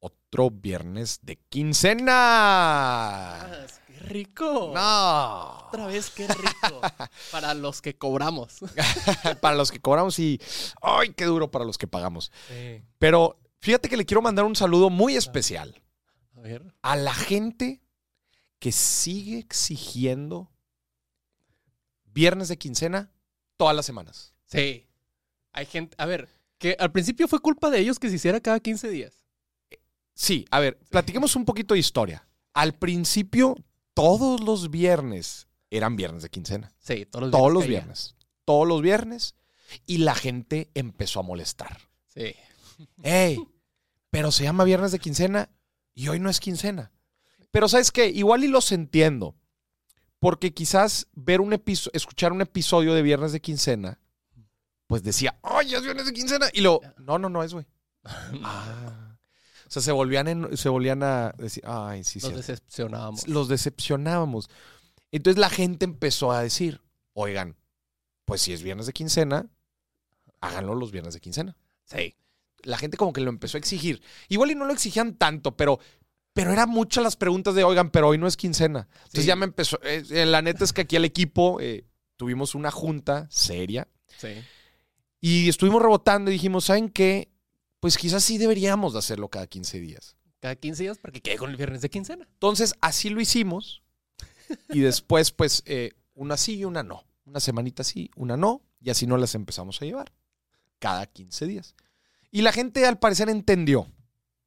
otro viernes de quincena. ¡Qué rico! No. Otra vez, qué rico. Para los que cobramos. para los que cobramos y. ¡Ay, qué duro para los que pagamos! Pero fíjate que le quiero mandar un saludo muy especial A ver. a la gente que sigue exigiendo viernes de quincena todas las semanas. Sí. Hay gente. A ver, que al principio fue culpa de ellos que se hiciera cada 15 días. Sí, a ver, platiquemos un poquito de historia. Al principio, todos los viernes eran viernes de quincena. Sí, todos los viernes. Todos los caía. viernes. Todos los viernes. Y la gente empezó a molestar. Sí. ¡Ey! Pero se llama viernes de quincena y hoy no es quincena. Pero ¿sabes qué? Igual y los entiendo. Porque quizás ver un episodio, escuchar un episodio de viernes de quincena, pues decía, ¡ay, es viernes de quincena! Y luego, no, no, no es, güey. Ah. O sea, se volvían, en- se volvían a decir, ¡ay, sí, sí! decepcionábamos. Los decepcionábamos. Entonces la gente empezó a decir, oigan, pues si es viernes de quincena, háganlo los viernes de quincena Sí. la gente como que lo empezó a exigir. Igual y no lo exigían tanto, pero, pero eran muchas las preguntas de, oigan, pero hoy no es quincena. Entonces Sí. ya me empezó, eh, eh, la neta es que aquí el equipo eh, tuvimos una junta seria Sí. y estuvimos rebotando y dijimos, ¿saben qué? Pues quizás sí deberíamos de hacerlo cada 15 días. Cada 15 días para que quede con el viernes de quincena. Entonces así lo hicimos y después pues eh, una sí y una no. Una semanita sí, una no y así nos las empezamos a llevar cada 15 días. Y la gente al parecer entendió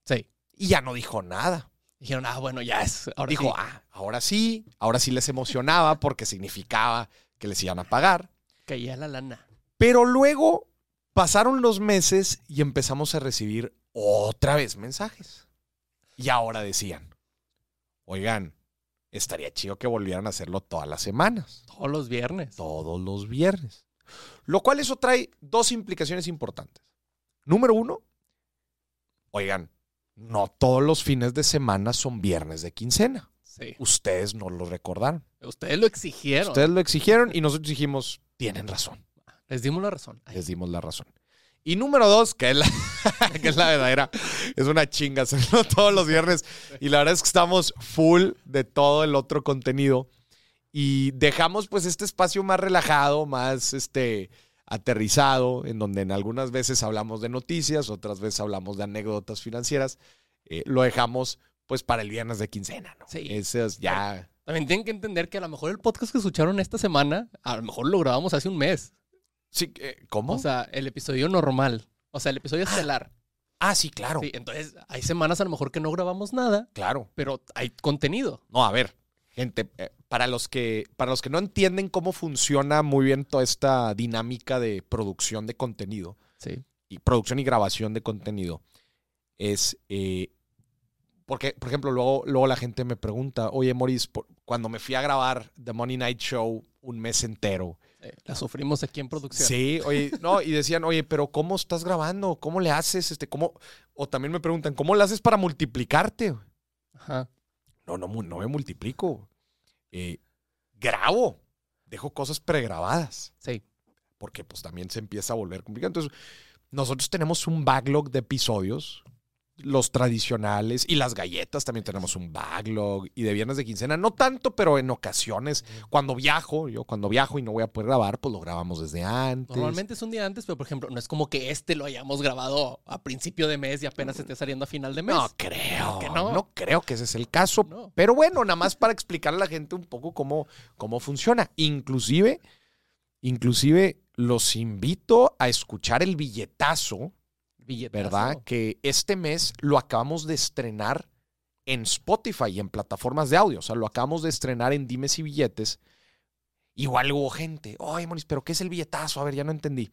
Sí. y ya no dijo nada. Dijeron, ah, bueno, ya es. Ahora Dijo, sí. ah, ahora sí, ahora sí les emocionaba porque significaba que les iban a pagar. Caía la lana. Pero luego pasaron los meses y empezamos a recibir otra vez mensajes. Y ahora decían, oigan, estaría chido que volvieran a hacerlo todas las semanas, Todos los viernes. todos los viernes. Lo cual eso trae dos implicaciones importantes. Número uno, oigan, no todos los fines de semana son viernes de quincena. Sí. Ustedes no lo recordaron. Ustedes lo exigieron. Ustedes lo exigieron y nosotros dijimos, tienen razón. Les dimos la razón. Ay, Les dimos la razón. Y número dos, que es la, que es la verdadera, es una chinga hacerlo todos los viernes. Y la verdad es que estamos full de todo el otro contenido. Y dejamos pues este espacio más relajado, más este aterrizado, en donde en algunas veces hablamos de noticias, otras veces hablamos de anécdotas financieras. Eh, lo dejamos pues para el viernes de quincena, ¿no? Sí. Ese es ya... También tienen que entender que a lo mejor el podcast que escucharon esta semana, a lo mejor lo grabamos hace un mes. Sí, eh, ¿Cómo? O sea, el episodio normal. O sea, el episodio estelar. ah, sí, claro. Sí, entonces hay semanas a lo mejor que no grabamos nada, Claro. pero hay contenido. No, a ver, gente, eh, para los que para los que no entienden cómo funciona muy bien toda esta dinámica de producción de contenido Sí. y producción y grabación de contenido es eh, porque, por ejemplo, luego, luego la gente me pregunta, oye, Maurice, por- cuando me fui a grabar The Money Night Show un mes entero, La sufrimos aquí en producción. Sí, oye, no, y decían, oye, pero ¿cómo estás grabando? ¿Cómo le haces? Este, ¿cómo? O también me preguntan, ¿cómo le haces para multiplicarte? Ajá. No, no, no me multiplico. Eh, grabo. Dejo cosas pregrabadas. Sí. Porque pues también se empieza a volver complicado. Entonces, nosotros tenemos un backlog de episodios. Los tradicionales y las galletas también tenemos un backlog. Y de viernes de quincena, no tanto, pero en ocasiones, cuando viajo, yo cuando viajo y no voy a poder grabar, pues lo grabamos desde antes. Normalmente es un día antes, pero por ejemplo, no es como que este lo hayamos grabado a principio de mes y apenas esté saliendo a final de mes. No creo. que no. no. creo que ese es el caso. No. Pero bueno, nada más para explicarle a la gente un poco cómo, cómo funciona. Inclusive, inclusive los invito a escuchar el billetazo, Billetazo. ¿verdad? Que este mes lo acabamos de estrenar en Spotify y en plataformas de audio. O sea, lo acabamos de estrenar en Dimes y Billetes. Igual hubo gente, oye, Moris, ¿pero qué es el billetazo? A ver, ya no entendí.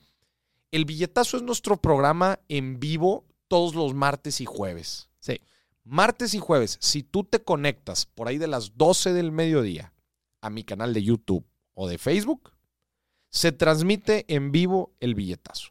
El billetazo es nuestro programa en vivo todos los martes y jueves. Sí. Martes y jueves, si tú te conectas por ahí de las 12 del mediodía a mi canal de YouTube o de Facebook, se transmite en vivo el billetazo.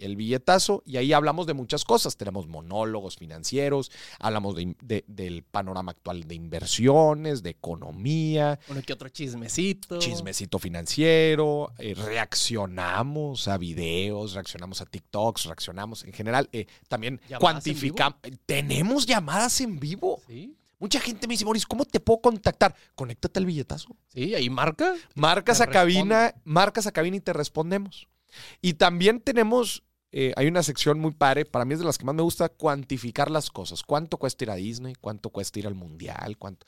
El billetazo y ahí hablamos de muchas cosas. Tenemos monólogos financieros, hablamos de- de- del panorama actual de inversiones, de economía, Uno que otro chismecito. chismecito financiero, eh, reaccionamos a videos, reaccionamos a TikToks, reaccionamos en general. eh, también ¿Llamadas cuantificamos. Tenemos llamadas en vivo. Sí, Mucha gente me dice, Moris, ¿cómo te puedo contactar? Conéctate al billetazo. sí, ahí marca. Marcas a cabina, marcas a cabina y te respondemos. Y también tenemos, eh, hay una sección muy padre, para mí es de las que más me gusta, cuantificar las cosas. ¿Cuánto cuesta ir a Disney? ¿Cuánto cuesta ir al Mundial? ¿Cuánto?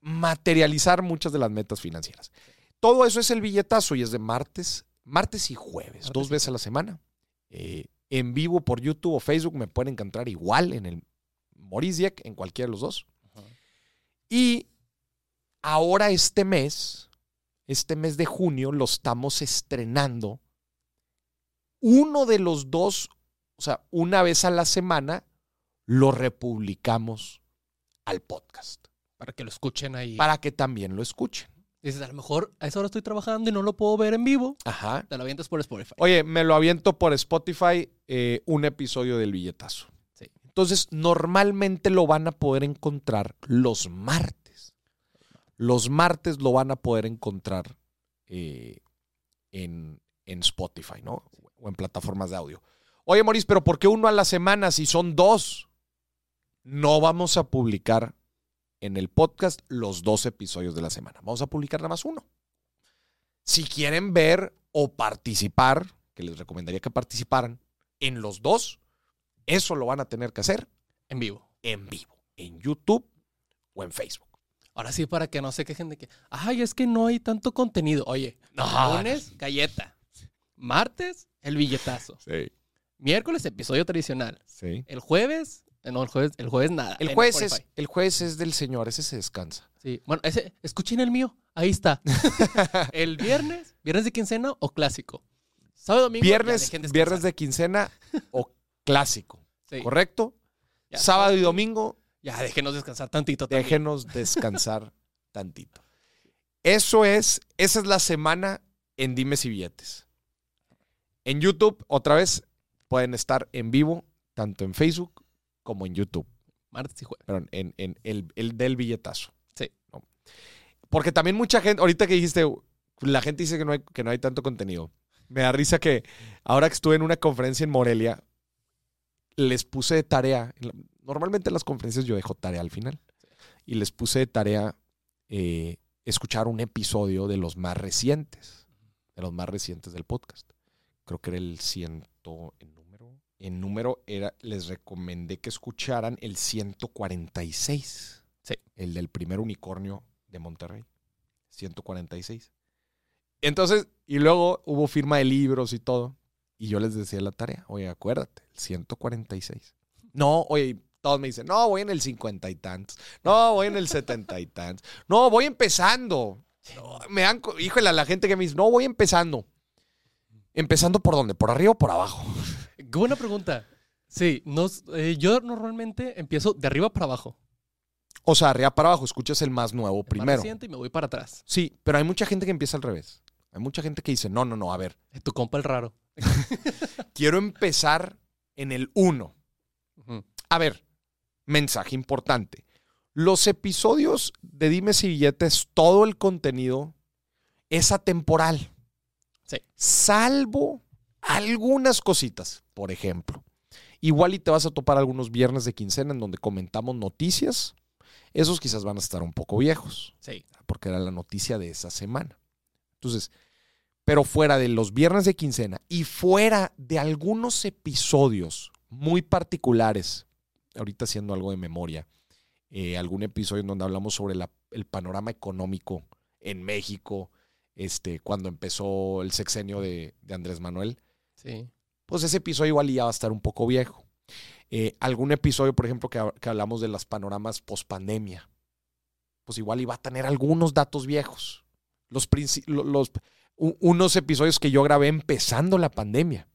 Materializar muchas de las metas financieras. Todo eso es el billetazo y es de martes, martes y jueves, Martes dos veces a la semana. Eh, en vivo por YouTube o Facebook me pueden encontrar igual en el Maurice Dieck, en cualquiera de los dos. Ajá. Y ahora este mes, este mes de junio, lo estamos estrenando. Uno de los dos, o sea, una vez a la semana, lo republicamos al podcast Para que lo escuchen ahí. para que también lo escuchen. Dices, a lo mejor a esa hora estoy trabajando y no lo puedo ver en vivo. Ajá. Te lo avientas por Spotify. Oye, me lo aviento por Spotify eh, un episodio del billetazo. Sí. Entonces, normalmente lo van a poder encontrar los martes. Los martes lo van a poder encontrar eh, en, en Spotify, ¿no? O en plataformas de audio. Oye, Maurice, pero ¿por qué uno a la semana si son dos? No vamos a publicar en el podcast los dos episodios de la semana. Vamos a publicar nada más uno. Si quieren ver o participar, que les recomendaría que participaran en los dos, eso lo van a tener que hacer En vivo. en vivo, en YouTube o en Facebook. Ahora sí, para que no se quejen de que, ay, es que no hay tanto contenido. Oye, No. lunes, galleta. Martes, el billetazo. Sí, Miércoles, episodio tradicional. sí. El jueves, eh, no, el jueves, el jueves nada. El jueves, es, el jueves es del señor, ese se descansa. Sí. Bueno, ese, escuchen el mío. Ahí está. el viernes, viernes de quincena o clásico. Sábado, domingo. Viernes, viernes de quincena o clásico, Sí. ¿correcto? Ya, Sábado y domingo, Ya, déjenos descansar tantito. también. déjenos descansar tantito. Eso es, esa es la semana en Dimes y Billetes. En YouTube, otra vez, pueden estar en vivo, tanto en Facebook como en YouTube. Martes y jueves. Perdón, en, en el, el del billetazo. Sí. ¿no? Porque también mucha gente, ahorita que dijiste, la gente dice que no hay, que no hay tanto contenido. Me da risa que ahora que estuve en una conferencia en Morelia, les puse de tarea. Normalmente en las conferencias yo dejo tarea al final. Y les puse de tarea eh, escuchar un episodio de los más recientes. De los más recientes del podcast. Creo que era el ciento. En número. En número era. Les recomendé que escucharan el 146. Sí. El del primer unicornio de Monterrey. 146. Entonces, y luego hubo firma de libros y todo. Y yo les decía la tarea, oye, acuérdate, el 146. No, oye, todos me dicen, no, voy en el 50 y tantos. No, voy en el 70 y tantos. No, voy empezando. No, me dan, híjole, a la gente que me dice, no, voy empezando. ¿Empezando por dónde? ¿Por arriba o por abajo? Qué buena pregunta. Sí, nos, eh, yo normalmente empiezo de arriba para abajo. O sea, arriba para abajo, escuchas el más nuevo El más primero. reciente y me voy para atrás. Sí, pero hay mucha gente que empieza al revés. Hay mucha gente que dice, no, no, no, a ver, Eh, Tu compa el raro. quiero empezar en el 1. Ujú. A ver, mensaje importante. Los episodios de Dimes y Billetes, todo el contenido es atemporal. Sí. Salvo algunas cositas, por ejemplo. Igual y te vas a topar algunos viernes de quincena en donde comentamos noticias. Esos quizás van a estar un poco viejos, Sí. porque era la noticia de esa semana. Entonces, pero fuera de los viernes de quincena y fuera de algunos episodios muy particulares, ahorita haciendo algo de memoria, eh, algún episodio en donde hablamos sobre la- el panorama económico en México, este, cuando empezó el sexenio de, de Andrés Manuel, Sí. pues ese episodio igual ya va a estar un poco viejo. Eh, algún episodio, por ejemplo, que, ha- que hablamos de las panoramas post pandemia, pues igual iba a tener algunos datos viejos. Los, unos episodios que yo grabé empezando la pandemia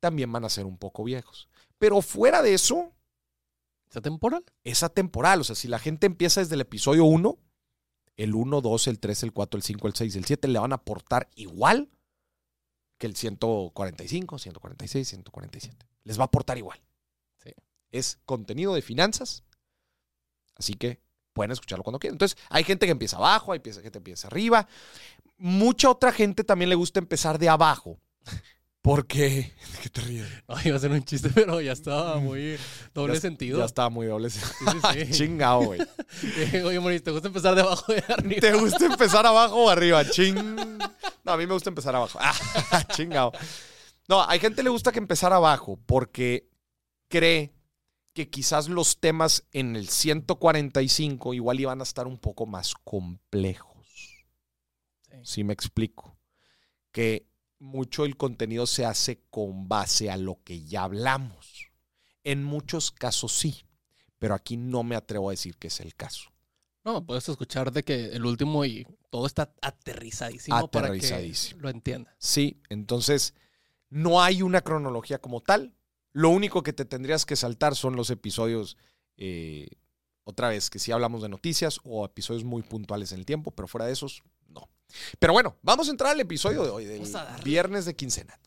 también van a ser un poco viejos. Pero fuera de eso, ¿Esa temporal? es atemporal. O sea, si la gente empieza desde el episodio 1, el 1, 2, el 3, el 4, el 5, el 6, el 7 le van a aportar igual que el 145, 146, 147. Les va a aportar igual. Sí. Es contenido de finanzas, así que pueden escucharlo cuando quieran. Entonces, hay gente que empieza abajo, hay gente que empieza arriba. Mucha otra gente también le gusta empezar de abajo. Porque. ¿Qué te ríes? Iba a ser un chiste, pero ya estaba muy doble Ya- sentido. Ya estaba muy doble sentido. Sí, sí, sí. Chingado, güey. Oye, Moris, ¿te gusta empezar de abajo de arriba? ¿Te gusta empezar abajo o arriba? Ching. No, a mí me gusta empezar abajo. Ah, chingado. No, hay gente que le gusta que empezar abajo porque cree que quizás los temas en el 145 igual iban a estar un poco más complejos. Sí. Si me explico. Que mucho el contenido se hace con base a lo que ya hablamos. En muchos casos sí, pero aquí no me atrevo a decir que es el caso. No, puedes escuchar de que el último y todo está aterrizadísimo, para Aterrizadísimo. que lo entienda. Sí, entonces no hay una cronología como tal. Lo único que te tendrías que saltar son los episodios, eh, otra vez, que sí hablamos de noticias o episodios muy puntuales en el tiempo, pero fuera de esos. Pero bueno, vamos a entrar al episodio de hoy, del viernes de quincena.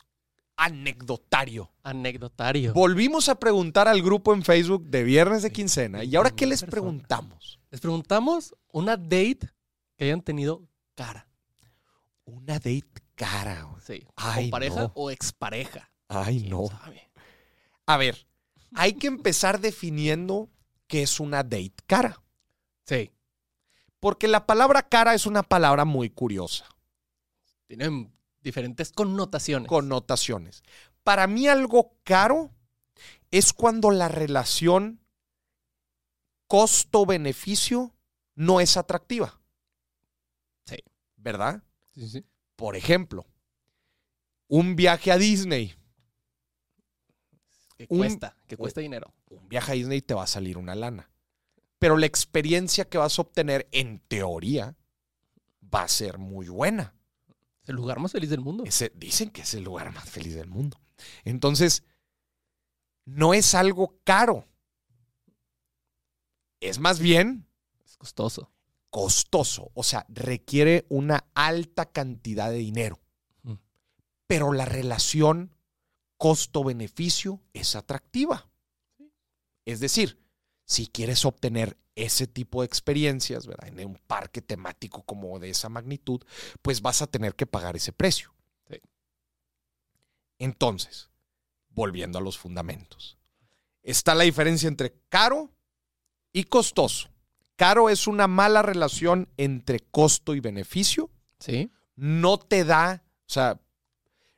Anecdotario. Anecdotario. Volvimos a preguntar al grupo en Facebook de viernes de quincena. ¿Y ahora qué les preguntamos? Les preguntamos una date que hayan tenido cara. Una date cara. güey. Sí. Ay, o pareja no. o expareja. Ay, ¿Quién no. sabe? A ver, hay que empezar definiendo qué es una date cara. Sí. Porque la palabra cara es una palabra muy curiosa, Tienen diferentes connotaciones. connotaciones. Para mí algo caro es cuando la relación costo-beneficio no es atractiva. Sí. ¿Verdad? Sí, sí. Por ejemplo, un viaje a Disney. Que Un- cuesta, que cuesta dinero. Un viaje a Disney te va a salir una lana. Pero la experiencia que vas a obtener, en teoría, va a ser muy buena. Es el lugar más feliz del mundo. Ese- dicen que es el lugar más feliz del mundo. Entonces, no es algo caro. Es más bien Es costoso. costoso. O sea, requiere una alta cantidad de dinero. Mm. Pero la relación costo-beneficio es atractiva. Es decir, si quieres obtener ese tipo de experiencias ¿verdad? en un parque temático como de esa magnitud, pues vas a tener que pagar ese precio. Sí. Entonces, volviendo a los fundamentos, está la diferencia entre caro y costoso. Caro es una mala relación entre costo y beneficio. Sí. No te da, o sea,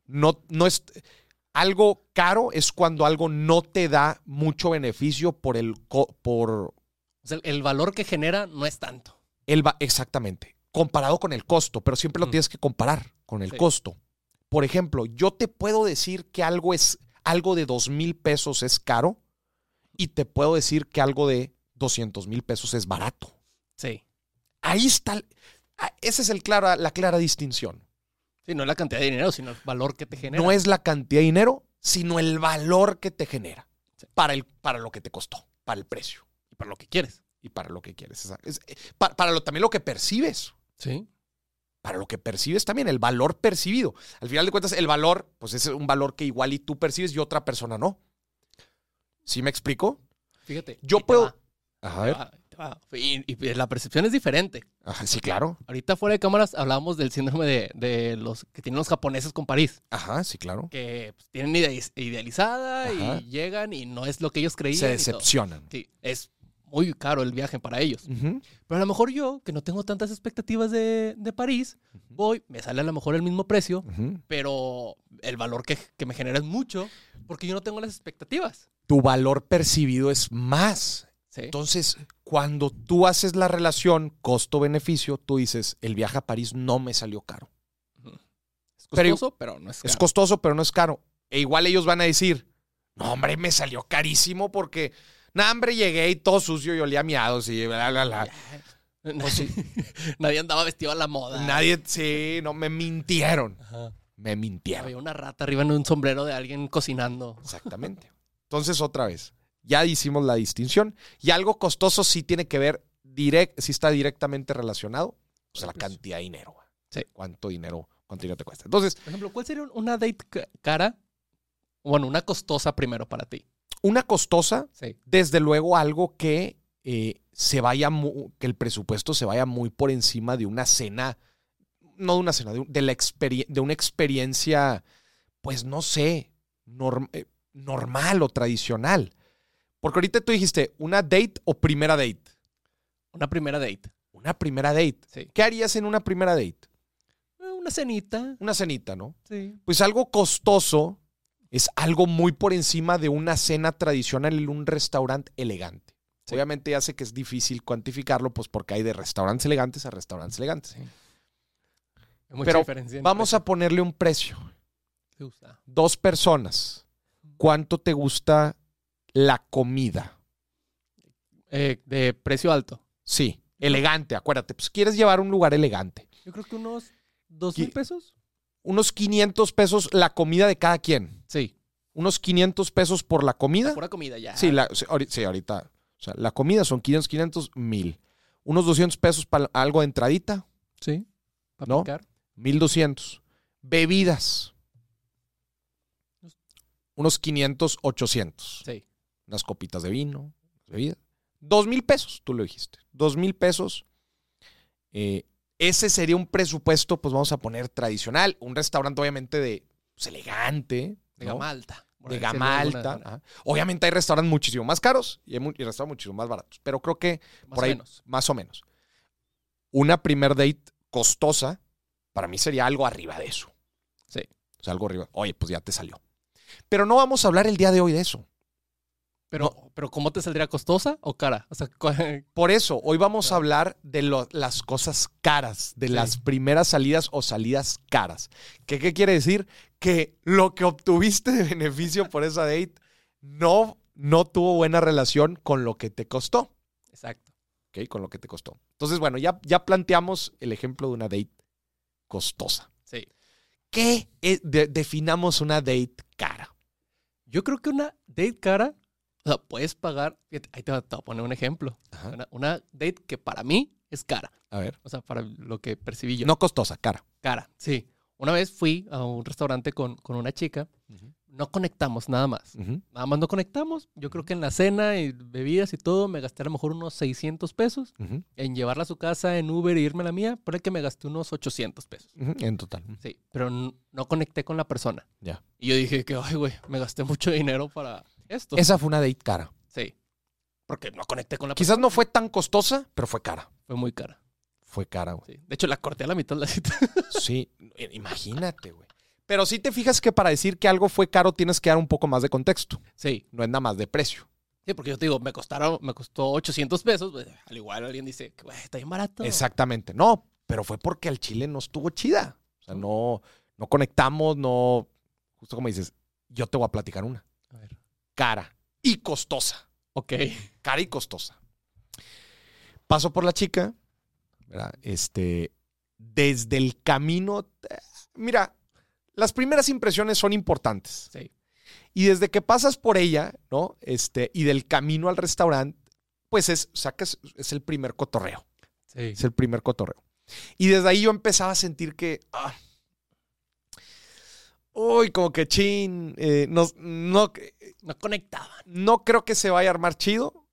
no, no es. Algo caro es cuando algo no te da mucho beneficio por el. por O sea, el valor que genera no es tanto. el va- exactamente. Comparado con el costo, pero siempre lo Mm. tienes que comparar con el Sí. costo. Por ejemplo, yo te puedo decir que algo es. Algo de dos mil pesos es caro y te puedo decir que algo de 200 mil pesos es barato. Sí. Ahí está. ah, Esa es el clara, la clara distinción. Sí, no es la cantidad de dinero, sino el valor que te genera. No es la cantidad de dinero, sino el valor que te genera Sí. para, el, para lo que te costó, para el precio Y para lo que quieres. y para lo que quieres. Es- eh, pa- para, lo, también lo que percibes. Sí. Para lo que percibes también, el valor percibido. Al final de cuentas, el valor, pues es un valor que igual y tú percibes y otra persona no. ¿Sí me explico? Fíjate. Yo puedo. va, A te va. Y, y la percepción es diferente. Ajá, sí, claro. Ahorita fuera de cámaras hablábamos del síndrome de, de los que tienen los japoneses con París. Ajá, sí, claro. Que pues, tienen idea- idealizada Ajá. y llegan y no es lo que ellos creían. Se decepcionan. Sí, es muy caro el viaje para ellos. Pero a lo mejor yo, que no tengo tantas expectativas de, de París, voy, me sale a lo mejor el mismo precio, pero el valor que, que me genera es mucho porque yo no tengo las expectativas. Tu valor percibido es más. ¿Sí? Entonces, cuando tú haces la relación costo-beneficio, tú dices, el viaje a París no me salió caro. Es costoso, pero, no es Es caro. costoso, pero no es caro. E igual ellos van a decir, no, hombre, me salió carísimo porque, no, hombre, llegué y todo sucio y olía miados y bla, bla, bla. Pues sí. Nadie andaba vestido a la moda. Nadie, sí, no, me mintieron. Ajá. Me mintieron. Había una rata arriba en un sombrero de alguien cocinando. Exactamente. Entonces, otra vez, ya hicimos la distinción. Y algo costoso sí tiene que ver, direct, sí está directamente relacionado. O sea, la Pues, cantidad de dinero. Sí. ¿Cuánto dinero ¿Cuánto dinero te cuesta? Entonces, Por ejemplo, ¿cuál sería una date ca- cara? Bueno, una costosa primero para ti. una costosa, Sí. desde luego algo que eh, se vaya, que el presupuesto se vaya muy por encima de una cena, no de una cena, de, un- de la de una experiencia, pues no sé, norm- eh, normal o tradicional. Porque ahorita tú dijiste, ¿una date o primera date? Una primera date. Una primera date. Sí. ¿Qué harías en una primera date? Eh, Una cenita. Una cenita, ¿no? Sí. Pues algo costoso es algo muy por encima de una cena tradicional en un restaurante elegante. Sí. Obviamente ya sé que es difícil cuantificarlo, pues porque hay de restaurantes elegantes a restaurantes elegantes. Sí. Mucha Pero diferencia Vamos a ponerle un precio. ¿Qué gusta? Dos personas. ¿Cuánto te gusta la comida? Eh, de precio alto. Sí, elegante, acuérdate. Pues quieres llevar un lugar elegante. Yo creo que unos dos mil pesos. Unos 500 pesos la comida de cada quien. Sí. Unos 500 pesos por la comida. Pura comida ya. Sí, la- sí, ahorita. O sea, la comida son 500, 500, 1000. Unos 200 pesos para algo de entradita, Sí. Para ¿No? picar. 1200. Bebidas. Unos 500, 800. Sí. Unas copitas de vino, bebida. 2000 pesos, tú lo dijiste. 2000 pesos. Eh, ese sería un presupuesto, pues vamos a poner tradicional. Un restaurante, obviamente, de pues, elegante. De ¿no? gama alta. de gama alta. Obviamente hay restaurantes muchísimo más caros y hay, mu- y restaurantes muchísimo más baratos. Pero creo que Más por o ahí, menos. más o menos. Una primer date costosa, para mí sería algo arriba de eso. Sí. O sea, algo arriba. Oye, pues ya te salió. Pero no vamos a hablar el día de hoy de eso. Pero, pero ¿cómo te saldría costosa o cara? O sea, Por eso, hoy vamos a hablar de lo- las cosas caras, de Sí. las primeras salidas o salidas caras. ¿Qué, ¿Qué quiere decir? Que lo que obtuviste de beneficio por esa date no, no tuvo buena relación con lo que te costó. exacto. ¿ok? Con lo que te costó. Entonces, bueno, ya, ya planteamos el ejemplo de una date costosa. Sí. ¿Qué es- de- definamos una date cara? Yo creo que una date cara, o sea, puedes pagar. ahí te, voy a- te voy a poner un ejemplo. Una, una date que para mí es cara. A ver. O sea, para lo que percibí yo. No costosa, cara. Cara, sí. Una vez fui a un restaurante con, con una chica. No conectamos nada más. Nada más no conectamos. Yo creo que en la cena y bebidas y todo me gasté a lo mejor unos 600 pesos. Ujú. En llevarla a su casa en Uber e irme a la mía, por que me gasté unos 800 pesos. En total. Sí, pero no conecté con la persona. Ya. Y yo dije que, ay, güey, me gasté mucho dinero para esto. Esa fue una date cara. Sí. Porque no conecté con la Quizás no fue tan costosa, pero fue cara. Fue muy cara. Fue cara, güey. Sí. De hecho, la corté a la mitad de la cita. Sí, imagínate, güey. Pero sí te fijas que para decir que algo fue caro tienes que dar un poco más de contexto. sí. No es nada más de precio. Sí, porque yo te digo, me costaron, me costó 800 pesos. pues, al igual alguien dice, güey, está bien barato. Exactamente. No, pero fue porque al chile no estuvo chida. O sea, no, no conectamos, no. Justo como dices, yo te voy a platicar una. Cara y costosa. Ok. Cara y costosa. Paso por la chica, ¿verdad? Este, desde el camino. Mira, las primeras impresiones son importantes. Sí. Y desde que pasas por ella, ¿no? Este, y del camino al restaurante, pues es, o sea, que es, es el primer cotorreo. Sí. Es el primer cotorreo. Y desde ahí yo empezaba a sentir que. ah, uy, como que chin. eh, no, no, No conectaban. no creo que se vaya a armar chido,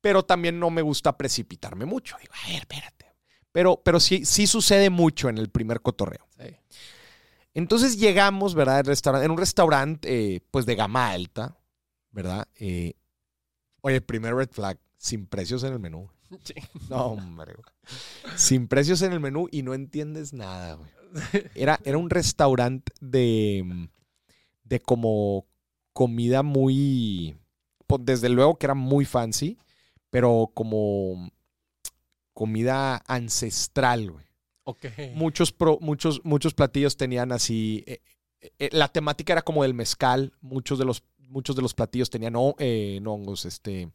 pero también no me gusta precipitarme mucho. Digo, a ver, espérate. Pero, pero sí, sí sucede mucho en el primer cotorreo. Sí. Entonces llegamos, ¿verdad? en un restaurante, eh, pues de gama alta, ¿verdad? Eh, oye, primer red flag, sin precios en el menú. Sí. No, hombre. Sin precios en el menú y no entiendes nada, güey. Era, era un restaurante de, de como comida muy, pues, desde luego que era muy fancy, pero como comida ancestral, güey. Ok. Muchos, pro- muchos, muchos platillos tenían así, eh, eh, la temática era como del mezcal, muchos de los, muchos de los platillos tenían eh, no hongos, este,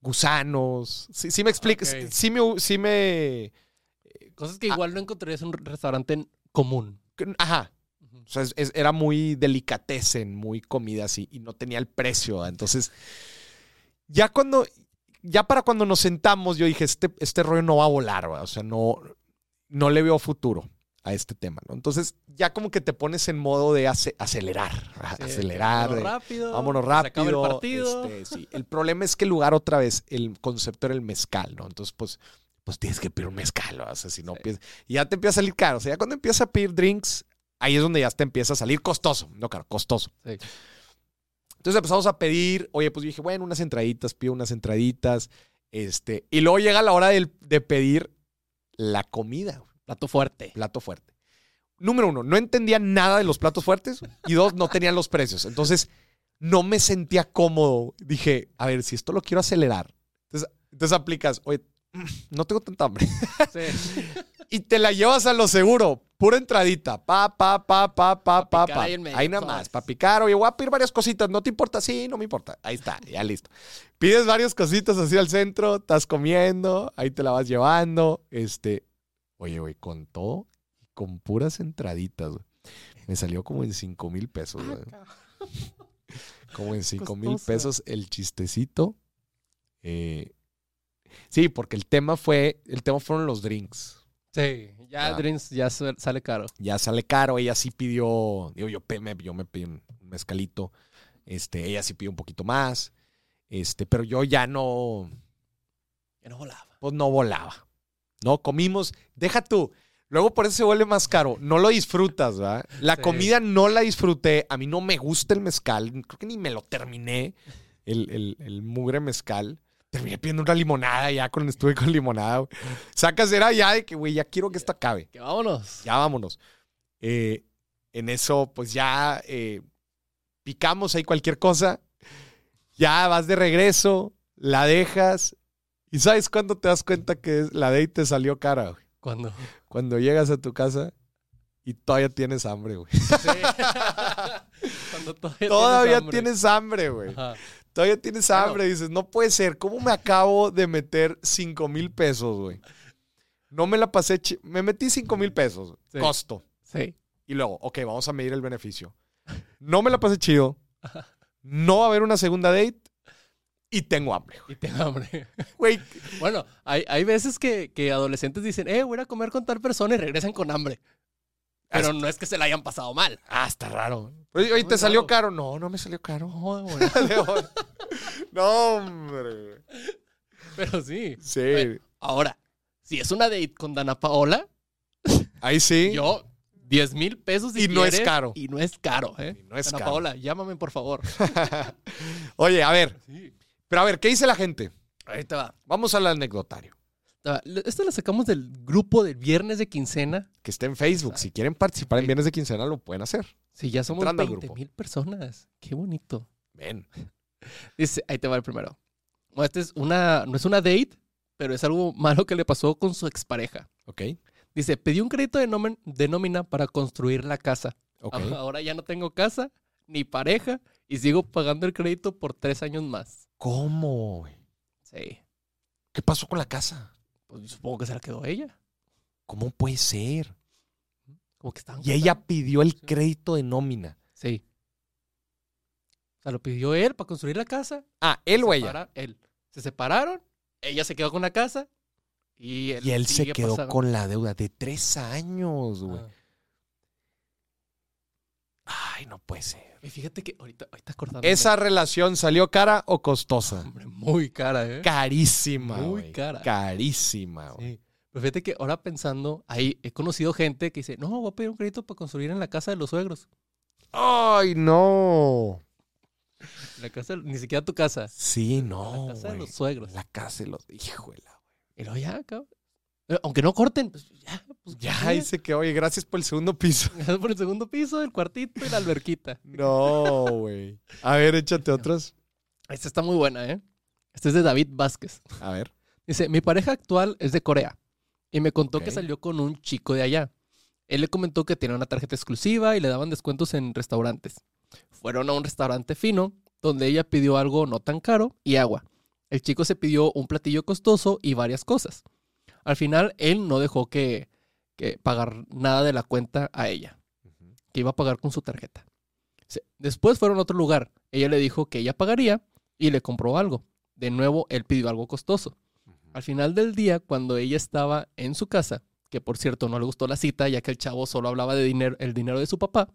gusanos. Sí, sí me explica, Ok. sí me, sí me, Cosas que Ah. igual no encontrarías en un restaurante común. ajá. O sea, es- es- era muy delicatessen, muy comida así, y no tenía el precio. Entonces, ya cuando, ya para cuando nos sentamos, yo dije, este, este rollo no va a volar, ¿verdad? o sea, no, no le veo futuro. a este tema, ¿no? Entonces ya como que te pones en modo de ace- acelerar, Sí, acelerar, vámonos de- rápido. vámonos se rápido. el partido. este, sí. El problema es que el lugar otra vez, el concepto era el mezcal, ¿no? Entonces pues, pues tienes que pedir un mezcal, o sea, si no Sí. piensas- y ya te empieza a salir caro, o sea, ya cuando empiezas a pedir drinks, ahí es donde ya te empieza a salir costoso, no caro, costoso. Sí. Entonces empezamos a pedir, oye, pues yo dije, bueno, unas entraditas, pido unas entraditas, este, y luego llega la hora del- de pedir la comida, Plato fuerte. plato fuerte. Número uno, no entendía nada de los platos fuertes, y dos, no tenían los precios. Entonces, no me sentía cómodo. Dije, a ver, si esto lo quiero acelerar. Entonces, entonces aplicas, oye, no tengo tanta hambre. Sí. Y te la llevas a lo seguro. Pura entradita. Pa, pa, pa, pa, pa, Pa pa, ahí en medio, Ahí nada más. Para picar. Oye, voy a pedir varias cositas. ¿No te importa? Sí, no me importa. Ahí está. Ya listo. Pides varias cositas así al centro. Estás comiendo. Ahí te la vas llevando. Este. Oye, güey, con todo. y Con puras entraditas, güey. Me salió como en 5 mil pesos, güey. Como en 5 mil pesos el chistecito. Eh, sí, porque el tema fue. El tema fueron los drinks Sí, ya Ah. drinks ya sale caro. ya sale caro. Ella sí pidió, digo, yo, pe- me, yo me pedí un mezcalito. Este, ella sí pidió un poquito más. Este, pero yo ya no, Ya no volaba. pues no volaba. No, comimos, deja tú. Luego por eso se vuelve más caro. No lo disfrutas, ¿verdad? La Sí. comida no la disfruté. A mí no me gusta el mezcal. Creo que ni me lo terminé. El, el, el mugre mezcal. Terminé pidiendo una limonada ya cuando estuve con limonada. güey. Sacas era ya de que, güey, ya quiero que esto acabe. Que vámonos. Ya vámonos. Eh, en eso, pues ya eh, picamos ahí cualquier cosa. Ya vas de regreso, la dejas. ¿Y sabes cuándo te das cuenta que la date te salió cara, güey? Cuando. Cuando llegas a tu casa y todavía tienes hambre, güey. Cuando todavía, Todavía tienes hambre, güey. Todavía tienes hambre. Dices, no puede ser. ¿Cómo me acabo de meter 5 mil pesos, güey? No me la pasé. Me metí 5 mil pesos. Sí. Costo. Sí. Y luego, ok, vamos a medir el beneficio. No me la pasé chido. No va a haber una segunda date. Y tengo hambre. Y tengo hambre. Güey, Bueno, hay, hay veces que, que adolescentes dicen, eh, voy a comer con tal persona y regresan con hambre. Pero no es que se la hayan pasado mal. ah, está raro. Oye, ¿te salió caro? No, no me salió caro. No, hombre. pero sí. Sí. Ahora, si es una date con Dana Paola, Ahí sí. yo 10 mil pesos si Y no es caro. Y no es caro, ¿eh? Y no es Dana caro. Paola, llámame por favor. Oye, a ver. Sí. Pero a ver, ¿qué dice la gente? Ahí te va. Vamos al anecdotario. Ah, Esto lo sacamos del grupo del viernes de quincena. Que está en Facebook. Si quieren participar en Viernes de Quincena, lo pueden hacer. Sí, ya somos Entrando al 20 grupo. mil personas. Qué bonito. Ven. Dice, ahí te va el primero. Bueno, este es una, no es una date, pero es algo malo que le pasó con su expareja. Ok. Dice, pedí un crédito de, nomen- de nómina para construir la casa. Ok. Ah, Ahora ya no tengo casa ni pareja y sigo pagando el crédito por tres años más. ¿Cómo? Sí. ¿Qué pasó con la casa? Pues supongo que se la quedó ella. ¿Cómo puede ser? Como que estaban Y ella pidió el crédito de nómina. Sí. O sea, lo pidió él para construir la casa. Ah, él o ella. Él. Se separaron, ella se quedó con la casa y él, Y él se quedó pasando- con la deuda de tres años, güey. Ah. Ay, no puede ser. Y fíjate que ahorita, ahorita acordando. ¿Esa relación salió cara o costosa? Hombre, muy cara, ¿eh? Carísima, Muy cara. Carísima, güey. Sí. Pero fíjate que ahora pensando, ahí he conocido gente que dice, no, voy a pedir un crédito para construir en la casa de los suegros. Ay, no. La casa, ni siquiera tu casa. Sí, no. la casa de los suegros. La casa de los. Híjole, güey. Y luego ya, cabrón. Eh, Aunque no corten, pues ya. Pues, Ya dice que, oye, gracias por el segundo piso. Gracias por el segundo piso, el cuartito y la alberquita. No, güey. A ver, échate otros. Esta está muy buena, ¿eh? Este es de David Vázquez. A ver. Dice, mi pareja actual es de Corea y me contó que salió con un chico de allá. Él le comentó que tenía una tarjeta exclusiva y le daban descuentos en restaurantes. Fueron a un restaurante fino donde ella pidió algo no tan caro y agua. El chico se pidió un platillo costoso y varias cosas. Al final, él no dejó que, que pagar nada de la cuenta a ella, que iba a pagar con su tarjeta. Después fueron a otro lugar. Ella le dijo que ella pagaría y le compró algo. De nuevo, él pidió algo costoso. Al final del día, cuando ella estaba en su casa, que por cierto no le gustó la cita, ya que el chavo solo hablaba de dinero, el dinero de su papá,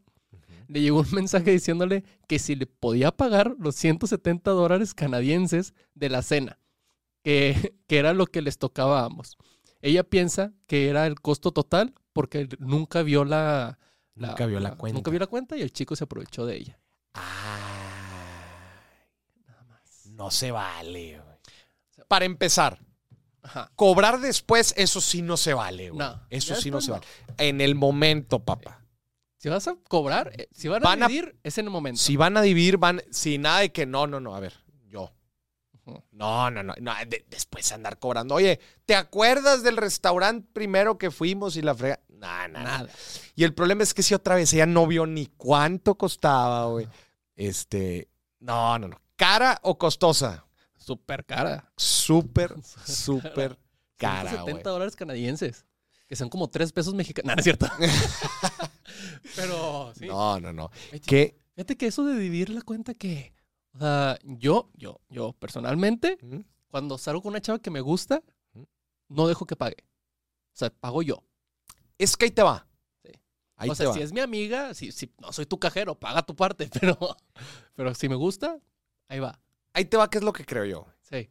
le llegó un mensaje diciéndole que si le podía pagar los 170 dólares canadienses de la cena, que, que era lo que les tocaba a ambos. Ella piensa que era el costo total porque nunca vio la, la- Nunca vio la cuenta. Nunca vio la cuenta y el chico se aprovechó de ella. Nada más. no se vale, güey. Para empezar, Ajá. cobrar después, eso sí no se vale, güey. No, Eso sí no se vale. En el momento, papá. Si vas a cobrar, eh, si van a Van a- dividir, es en el momento. Si van a dividir, van. Si nada de que no, no, no. A ver. No, no, no. no, de- después andar cobrando. Oye, ¿te acuerdas del restaurante primero que fuimos y la frega? Nah, nah. Nada. Y el problema es que si otra vez ella no vio ni cuánto costaba, güey. Este. No, no, no. ¿Cara o costosa? Súper cara. Súper, súper cara, 170 güey. dólares canadienses. Que son como 3 pesos mexicanos. No, no es cierto. Pero, sí. No, no, no. ¿Qué? Fíjate que eso de dividir la cuenta que... O sea, yo, yo, yo personalmente, ¿Mm? cuando salgo con una chava que me gusta, no dejo que pague. O sea, pago yo. Es que ahí te va. Sí. Ahí o te sea, va. si es mi amiga, si, si no soy tu cajero, paga tu parte. Pero, pero si me gusta, ahí va. Ahí te va, ¿qué es lo que creo yo? Sí.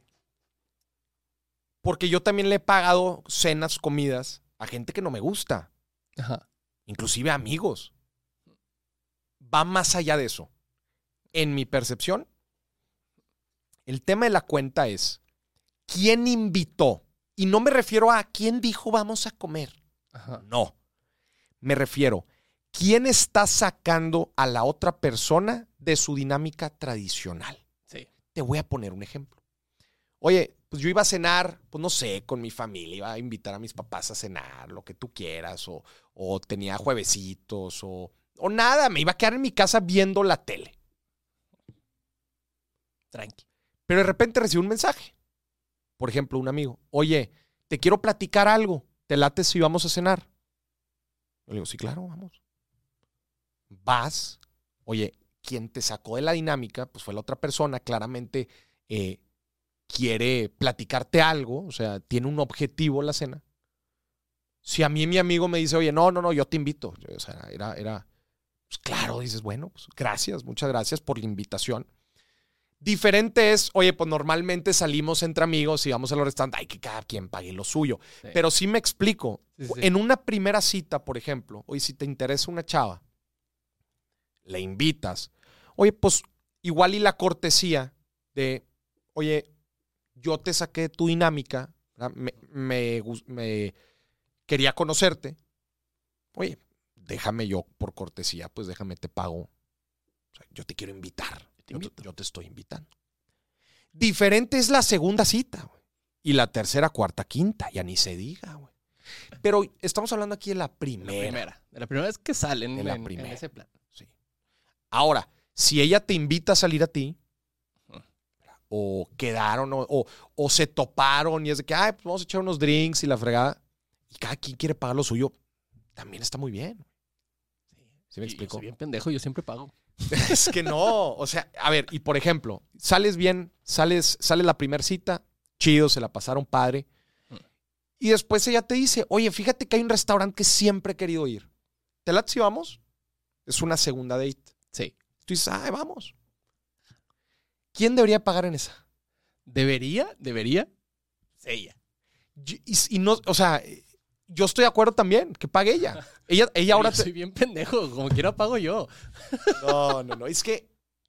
Porque yo también le he pagado cenas, comidas a gente que no me gusta. Ajá. inclusive amigos. Va más allá de eso. En mi percepción, el tema de la cuenta es quién invitó. Y no me refiero a quién dijo vamos a comer. Ajá. No. Me refiero quién está sacando a la otra persona de su dinámica tradicional. Sí. Te voy a poner un ejemplo. Oye, pues yo iba a cenar, pues no sé, con mi familia, iba a invitar a mis papás a cenar, lo que tú quieras, o, o tenía juevesitos, o, o nada, me iba a quedar en mi casa viendo la tele. Tranqui. Pero de repente recibo un mensaje. Por ejemplo, un amigo, oye, te quiero platicar algo, ¿te late si vamos a cenar? Le digo, sí, claro, vamos. Vas, oye, quien te sacó de la dinámica, pues fue la otra persona, claramente eh, quiere platicarte algo, o sea, tiene un objetivo la cena. Si a mí mi amigo me dice, oye, no, no, no, yo te invito. O sea, era, era, pues claro, dices, bueno, pues gracias, muchas gracias por la invitación. Diferente es, oye, pues normalmente salimos entre amigos y vamos a los restaurantes, hay que cada quien pague lo suyo. Sí. Pero sí me explico. Sí, sí. En una primera cita, por ejemplo, oye, si te interesa una chava, le invitas, oye, pues igual y la cortesía de, oye, yo te saqué tu dinámica, me, me me quería conocerte, oye, déjame yo por cortesía, pues déjame te pago, O sea, yo te quiero invitar, Te yo te, invito. yo te estoy invitando. Diferente es la segunda cita, güey. Y la tercera, cuarta, quinta, ya ni se diga, güey. Pero estamos hablando aquí de la primera. la primera. De la primera vez que salen De la en, en primera. ese plan. Sí. Ahora, si ella te invita a salir a ti, o quedaron, o, o- o se toparon, y es de que, ay, pues vamos a echar unos drinks y la fregada, y cada quien quiere pagar lo suyo, también está muy bien. ¿Sí me yo explico? soy bien pendejo, yo siempre pago. es que no, o sea, a ver, y por ejemplo, sales bien, sales, sale la primera cita, chido, se la pasaron padre, y después ella te dice, oye, fíjate que hay un restaurante que siempre he querido ir. ¿Te late si vamos? Es una segunda date. Sí. Tú dices, ay, vamos. ¿Quién debería pagar en esa? ¿Debería? ¿Debería? Ella. Y, y- y no, o sea, yo estoy de acuerdo también, que pague ella. Ella, ella ahora Yo te- soy bien pendejo, como quiera pago yo. No, no, no. Es que,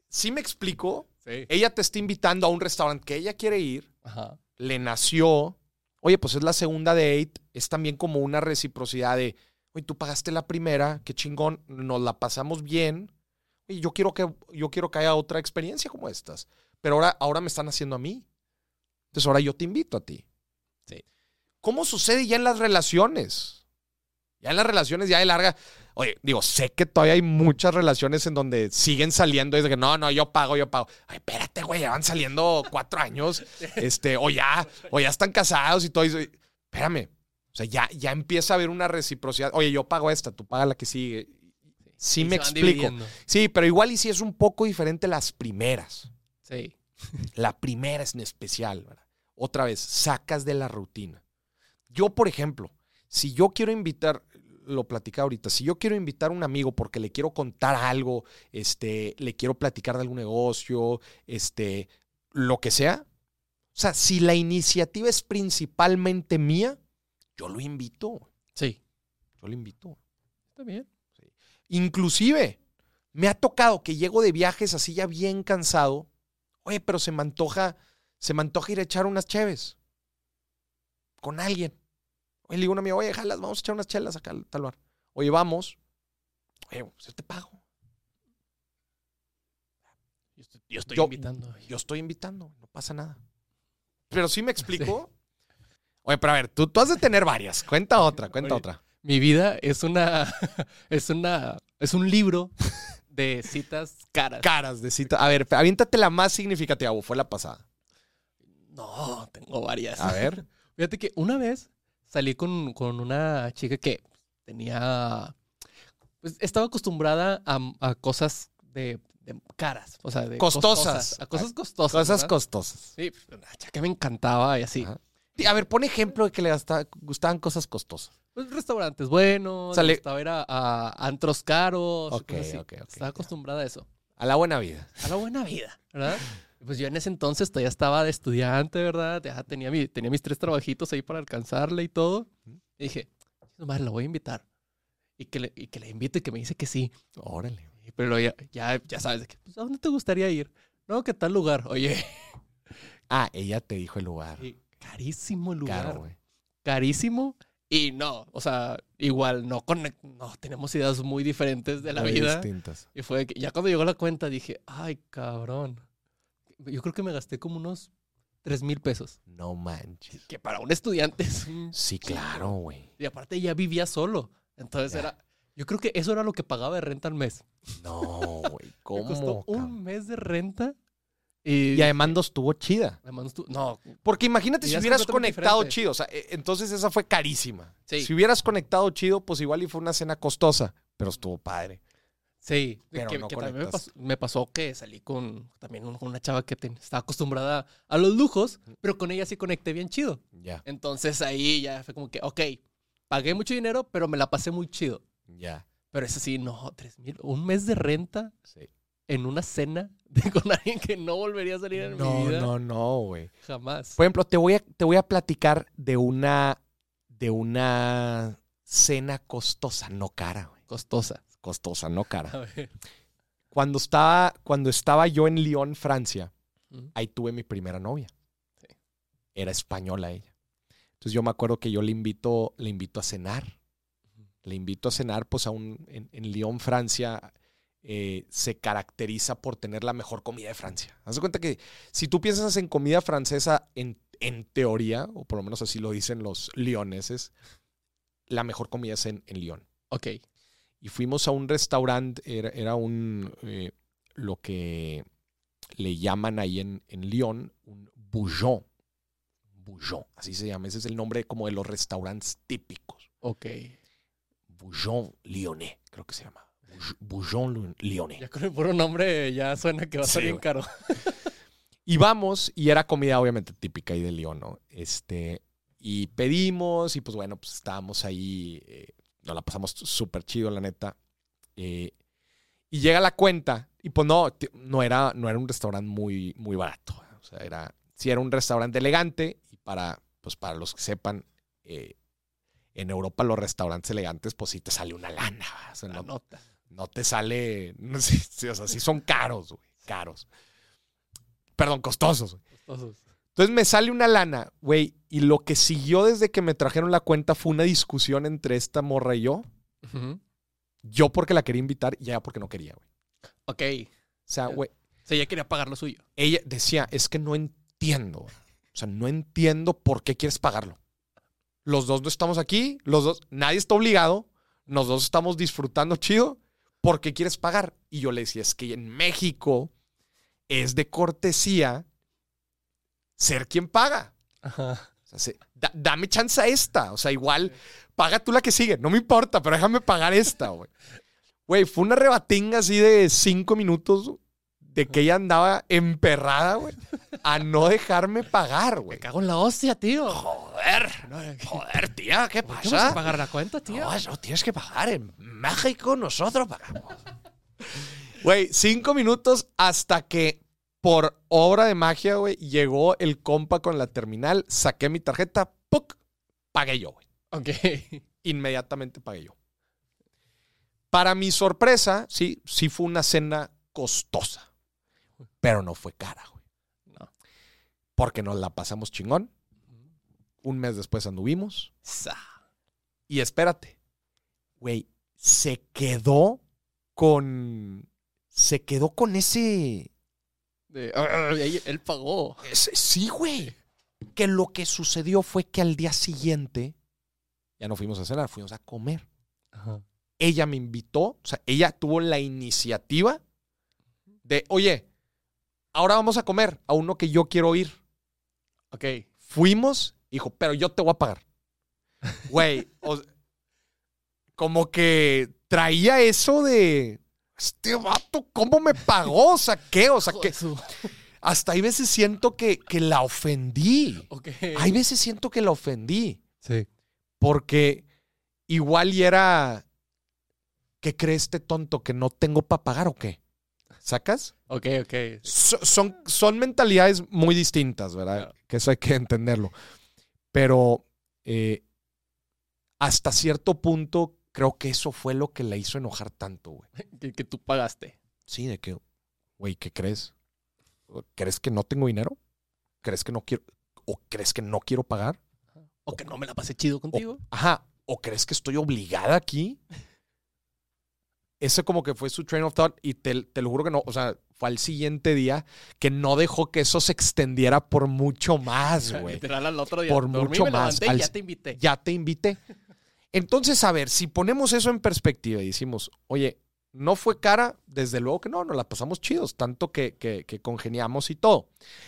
si me explico, Sí. ella te está invitando a un restaurante que ella quiere ir, Ajá. le nació. Oye, pues es la segunda date. Es también como una reciprocidad de, oye, tú pagaste la primera, qué chingón, nos la pasamos bien. Y yo quiero que, yo quiero que haya otra experiencia como estas. Pero ahora, ahora me están haciendo a mí. Entonces ahora yo te invito a ti. Sí. ¿Cómo sucede ya en las relaciones? Ya en las relaciones ya de larga. Oye, digo, sé que todavía hay muchas relaciones en donde siguen saliendo y de que no, no, yo pago, yo pago. Ay, espérate, güey, ya van saliendo cuatro años, este, o ya, o ya están casados y todo. Espérame. O sea, ya, ya empieza a haber una reciprocidad. Oye, yo pago esta, tú pagas la que sigue. Sí, Y me explico. dividiendo. Sí, pero igual y sí es un poco diferente las primeras. Sí. La primera es en especial, ¿verdad? Otra vez, sacas de la rutina. Yo, por ejemplo, si yo quiero invitar, lo platicaba ahorita, si yo quiero invitar a un amigo porque le quiero contar algo, este, le quiero platicar de algún negocio, este, lo que sea. O sea, si la iniciativa es principalmente mía, yo lo invito. Sí. Yo lo invito. Está bien. Inclusive, me ha tocado que llego de viajes así ya bien cansado. Oye, pero se me antoja, se me antoja ir a echar unas cheves. Con alguien. Oye, le digo a un amigo, oye, jalas, vamos a echar unas chelas acá al tal bar. Oye, vamos. Oye, pues yo te pago. Yo estoy, yo estoy Yo- invitando. Yo estoy invitando, no pasa nada. Pero sí me explico. Oye, pero a ver, tú, tú has de tener varias. Cuenta otra, cuenta Oye, otra. Mi vida es una. es una. Es un libro de citas caras. Caras de cita. A ver, aviéntate la más significativa, o fue la pasada. no, tengo varias. A ver. Fíjate que una vez salí con, con una chica que tenía. Pues estaba acostumbrada a, a cosas de, de caras. O sea, de Costosas. A cosas costosas. Cosas ¿verdad? costosas. Sí, una chica que me encantaba y así. Ajá. A ver, pon ejemplo de que le gasta- gustaban cosas costosas. Pues restaurantes buenos, Sale- le gustaba ir a, a antros caros. Ok, cosas así. ok, ok, Estaba acostumbrada a eso. A la buena vida. A la buena vida, ¿verdad? Pues yo en ese entonces todavía estaba de estudiante, ¿verdad? Ya tenía, mi, tenía mis tres trabajitos ahí para alcanzarle y todo. Y dije, "Chinga madre, la voy a invitar. Y que, le, y que le invito y que me dice que sí. Órale. Pero ya, ya, ya sabes, que, pues, ¿a dónde te gustaría ir? No, ¿qué tal lugar? Oye, Ah, ella te dijo el lugar. y carísimo el lugar. Caro, güey. carísimo. Y no, o sea, igual no, conec- no tenemos ideas muy diferentes de la Muy vida. distintas. Y fue que ya cuando llegó la cuenta dije, ay, cabrón. Yo creo que me gasté como unos 3 mil pesos. No manches. Que para un estudiante es un... Sí, claro, güey. Y aparte ya vivía solo. Entonces Ya. era... Yo creo que eso era lo que pagaba de renta al mes. No, güey. Me ¿Cómo? costó cabrón? un mes de renta. Y, Y además no estuvo chida. además tú- No, Porque imagínate si hubieras conectado diferente. chido. O sea, e- entonces esa fue carísima. Sí. Si hubieras conectado chido, pues igual y fue una cena costosa. Pero estuvo padre. Sí. Pero que no que también me pasó, me pasó que salí con también un- una chava que ten- estaba acostumbrada a los lujos, pero con ella sí conecté bien chido. Ya, Entonces ahí ya fue como que, ok, pagué mucho dinero, pero me la pasé muy chido. ya. Pero eso sí, no, tres mil, un mes de renta Sí. en una cena de- con alguien que no volvería a salir en No, mi vida. no, no, güey. Jamás. Por ejemplo, te voy a, te voy a platicar de una, de una cena costosa, no cara, güey. Costosa. Costosa, no cara. Cuando estaba, cuando estaba yo en Lyon, Francia, ahí tuve mi primera novia. Sí. Era española ella. Entonces yo me acuerdo que yo le invito, le invito a cenar. Le invito a cenar, pues a un, en, en Lyon, Francia, eh, se caracteriza por tener la mejor comida de Francia. Haz de cuenta que si tú piensas en comida francesa, en, en teoría, o por lo menos así lo dicen los lioneses, la mejor comida es en, en Lyon Ok. Y fuimos a un restaurante, era, era un, eh, lo que le llaman ahí en, en Lyon, un bouillon. Bouillon, así se llama, ese es el nombre como de los restaurantes típicos. Ok. Bouillon lyonnais, creo que se llama. Bouillon lyonnais. Ya con el puro nombre ya suena que va a Sí, ser bien caro. Y vamos, y era comida obviamente típica ahí de Lyon, ¿no? Este, y pedimos, y pues bueno, pues estábamos ahí, eh, nos la pasamos súper chido, la neta. Eh, y llega la cuenta, y pues no, no era, no era un restaurante muy, muy barato. O sea, era, sí era un restaurante elegante, y para, pues para los que sepan, eh, en Europa los restaurantes elegantes, pues sí te sale una lana. ¿va? O sea, La no, nota. no te sale. No sé, sí, o sea, sí son caros, güey. Caros. Perdón, costosos. güey. Costosos. Entonces me sale una lana, güey. Y lo que siguió desde que me trajeron la cuenta fue una discusión entre esta morra y yo. Yo porque la quería invitar y ella porque no quería, güey. Ok. O sea, güey, O sea, ella quería pagar lo suyo. ella decía, es que no entiendo. güey. O sea, no entiendo por qué quieres pagarlo. Los dos no estamos aquí, los dos, nadie está obligado, los dos estamos disfrutando chido. ¿Por qué quieres pagar? Y yo le decía, es que en México es de cortesía ser quien paga. Ajá. O sea, se- da- dame chance a esta. O sea, igual, paga tú la que sigue. No me importa, pero déjame pagar esta, güey. Güey, fue una rebatinga así de cinco minutos de que ella andaba emperrada, güey, a no dejarme pagar, Me güey. cago en la hostia, tío. Joder, joder, joder, tía, ¿qué ¿Qué vas a pasa? pagar la cuenta, tío? No, eso tienes que pagar. En México nosotros pagamos. Güey, cinco minutos hasta que por obra de magia, güey, llegó el compa con la terminal, saqué mi tarjeta, ¡puc! pagué yo, güey. Ok. Inmediatamente pagué yo. Para mi sorpresa, sí, sí fue una cena costosa, pero no fue cara, güey. No. Porque nos la pasamos chingón. Un mes después anduvimos. Sa. Y espérate, güey, se quedó con. Se quedó con ese. De- ah, ahí él pagó. sí, güey. Que lo que sucedió fue que al día siguiente. Ya no fuimos a cenar, fuimos a comer. Ajá. Ella me invitó, o sea, ella tuvo la iniciativa de, oye, ahora vamos a comer a uno que yo quiero ir. Ok. Fuimos, dijo, pero yo te voy a pagar. Güey, o- como que traía eso de, este vato, ¿cómo me pagó? O sea, ¿qué? O sea, que hasta hay veces siento que, que la ofendí. Ok. Hay veces siento que la ofendí. Sí. Porque igual y era, ¿qué cree este tonto que no tengo para pagar o qué? ¿Sacas? Ok, ok. So- son, son mentalidades muy distintas, ¿verdad? Que eso hay que entenderlo. Pero eh, hasta cierto punto creo que eso fue lo que la hizo enojar tanto, güey. Que, que tú pagaste. Sí, de que, güey, ¿qué crees? ¿Crees que no tengo dinero? ¿Crees que no quiero? ¿O crees que no quiero pagar? O que no me la pasé chido contigo. Ajá. ¿O crees que estoy obligada aquí? Ese como que fue su train of thought y te, te lo juro que no, o sea, fue al siguiente día que no dejó que eso se extendiera por mucho más, güey. Literal al otro día. Por Dormí, mucho me más. Al- ya te invité. Ya te invité. Entonces, a ver, si ponemos eso en perspectiva y decimos, oye, no fue cara, desde luego que no, nos la pasamos chidos, tanto que, que, que congeniamos y todo.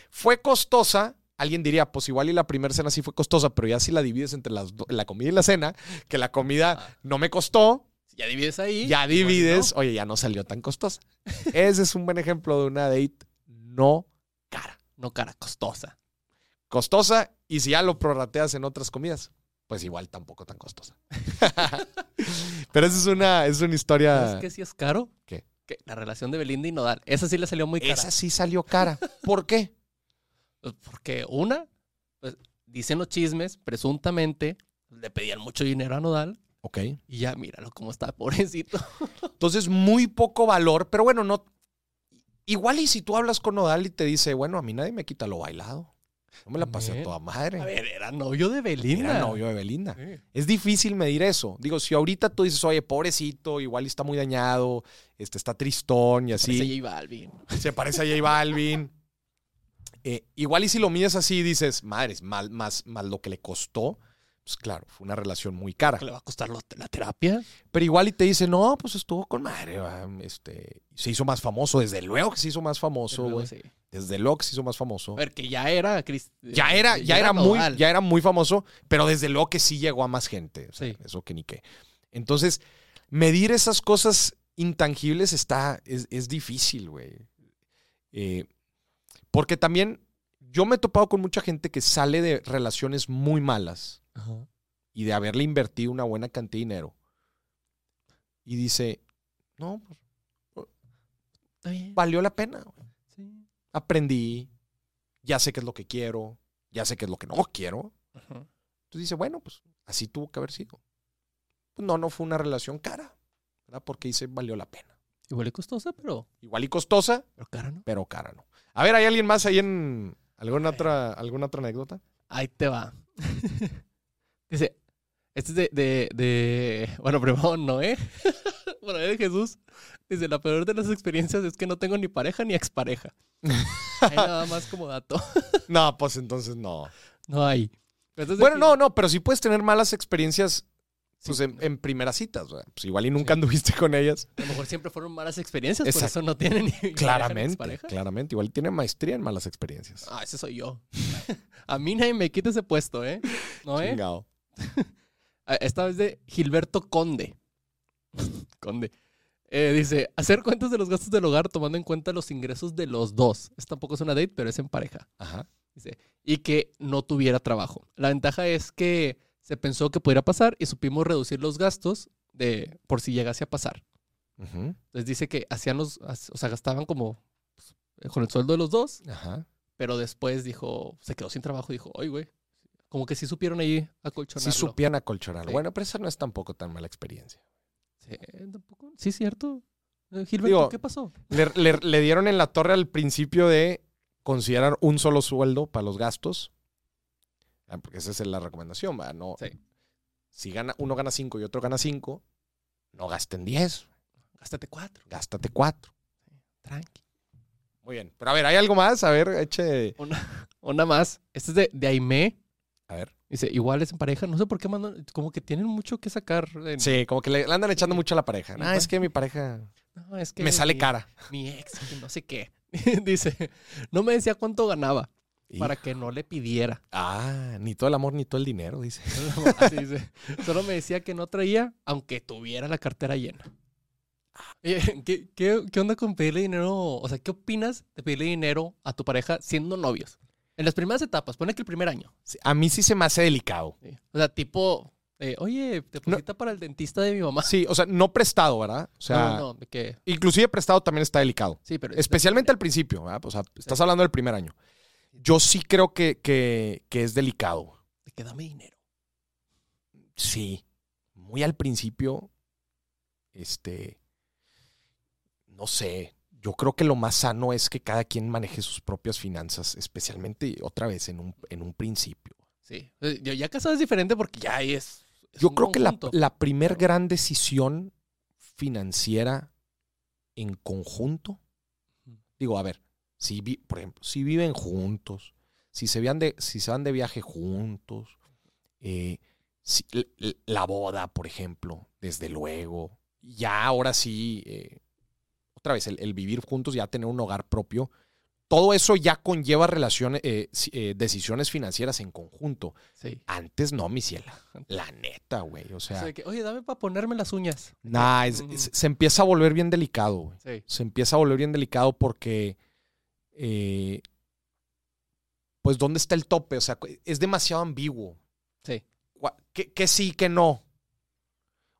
Fue costosa, alguien diría, pues igual y la primera cena sí fue costosa, pero ya si la divides entre las la comida y la cena, que la comida Ah. no me costó, Ya divides ahí. ya divides, oye, ya no salió tan costosa. Ese es un buen ejemplo de una date no cara. No cara costosa. Costosa, y si ya lo prorrateas en otras comidas, pues igual tampoco tan costosa. Pero esa es una, es una historia. ¿Sabes qué sí es caro? ¿Qué? Que la relación de Belinda y Nodal. Esa sí le salió muy cara. Esa sí salió cara. ¿Por qué? Pues Porque una, pues, dicen los chismes, presuntamente, le pedían mucho dinero a Nodal. Ok. Y ya, míralo cómo está, pobrecito. Entonces, muy poco valor, pero bueno, no. Igual y si tú hablas con Nodal y te dice, bueno, a mí nadie me quita lo bailado. No me la pasé a toda madre. A ver, era novio de Belinda. Era novio de Belinda. Sí. Es difícil medir eso. Digo, si ahorita tú dices, oye, pobrecito, igual está muy dañado, este, está tristón y así. Parece J Balvin. se parece a J Balvin. Eh, igual y si lo mides así dices, madres, más, más, más lo que le costó, pues claro, fue una relación muy cara. ¿Qué le va a costar la terapia? Pero igual y te dice, no, pues estuvo con madre, este, se hizo más famoso, desde luego que se hizo más famoso, güey. sí. Desde luego que se hizo más famoso. A ver, que ya era... Cris- Ya era, ya era muy, ya era muy famoso, pero desde luego que sí llegó a más gente. o sea, Sí. Eso que ni qué. Entonces, medir esas cosas intangibles está, es, es difícil, güey. Eh, porque también yo me he topado con mucha gente que sale de relaciones muy malas Ajá. y de haberle invertido una buena cantidad de dinero. Y dice, no, pues Está bien. valió la pena. Sí. Aprendí, ya sé qué es lo que quiero, ya sé qué es lo que no quiero. Ajá. Entonces dice, bueno, pues así tuvo que haber sido. Pues no, no fue una relación cara, ¿verdad? Porque dice, valió la pena. Igual y costosa, pero, Igual y costosa, pero cara, ¿no? pero cara no. A ver, ¿hay alguien más ahí en alguna otra, alguna otra anécdota? Ahí te va. Dice, este es de, de, de- bueno, primero Noé, bueno, de Jesús. Dice, la peor de las experiencias es que no tengo ni pareja ni expareja. Hay nada más como dato. No, pues entonces no. No hay. Entonces Bueno, no, no, pero sí puedes tener malas experiencias pues, Sí. en, en primeras citas. Pues igual y nunca Sí. anduviste con ellas. A lo mejor siempre fueron malas experiencias, por Exacto. eso no tienen ni pareja ni Claramente, claramente. Igual tiene maestría en malas experiencias. Ah, ese soy yo. A mí nadie me quita ese puesto, ¿eh? ¿No, eh? Chingado. Esta vez de Gilberto Conde. Conde. Eh, dice, hacer cuentas de los gastos del hogar tomando en cuenta los ingresos de los dos. Esta tampoco es una date, pero es en pareja. Ajá. Dice, y que no tuviera trabajo. La ventaja es que se pensó que pudiera pasar y supimos reducir los gastos de por si llegase a pasar. Ujú. Entonces dice que hacían los, o sea, gastaban como pues, con el sueldo de los dos, Ajá. pero después dijo, se quedó sin trabajo y dijo, oye, güey, como que sí supieron ahí acolchonarlo. Sí supían acolchonarlo. Sí. Bueno, pero esa no es tampoco tan mala experiencia. Sí, tampoco- sí, cierto. Eh, Gilberto, Digo- ¿qué pasó? Le, le- le dieron en la torre al principio de considerar un solo sueldo para los gastos. Ah, Porque esa es la recomendación, ¿va? No, Sí. Si gana, uno gana 5 y otro gana 5, no gasten 10, Gástate cuatro. gástate 4. Tranqui. Muy bien. Pero a ver, ¿hay algo más? A ver, eche. Una, una más. Este es de, de Aimé. A ver. Dice, iguales en pareja. No sé por qué mandan, como que tienen mucho que sacar. en- Sí, como que le, le andan echando mucho a la pareja. Ah, Igual. es que mi pareja No, es que me sale mi- cara. Mi ex, que no sé qué. Dice, no me decía cuánto ganaba para que no le pidiera. Ah, ni todo el amor ni todo el dinero, dice. Así dice. Solo me decía que no traía, aunque tuviera la cartera llena. ¿qué, qué, qué onda con pedirle dinero? O sea, ¿qué opinas de pedirle dinero a tu pareja siendo novios? En las primeras etapas, pone que el primer año. A mí sí se me hace delicado. ¿sí? O sea, tipo, eh, oye, deposita para el dentista de mi mamá. Sí, o sea, no prestado, ¿verdad? O sea, no, no, no, de que, inclusive prestado también está delicado. sí, pero... Especialmente al principio, ¿verdad? O sea, estás hablando del primer año. Yo sí creo que, que, que es delicado. De que dame dinero. Sí. Muy al principio, este, no sé, yo creo que lo más sano es que cada quien maneje sus propias finanzas, especialmente otra vez en un, en un principio. Sí. Eh, Ya casado es diferente porque ya ahí es... es Yo creo que la, la primer gran decisión financiera en conjunto, digo, a ver, si vi- por ejemplo, si viven juntos, si se, van de, si se van de viaje juntos, eh, si- la boda, por ejemplo, desde luego, ya ahora sí, eh, otra vez, el, el vivir juntos, ya tener un hogar propio, todo eso ya conlleva relaciones, eh, eh, decisiones financieras en conjunto. Sí. Antes no, mi ciela. La neta, güey. O O sea, que, oye, dame para ponerme las uñas. nah, es- es- se empieza a volver bien delicado, güey. Sí. Se empieza a volver bien delicado porque, eh, pues, ¿dónde está el tope? O sea, es demasiado ambiguo. Sí. ¿Qué, qué sí, qué no?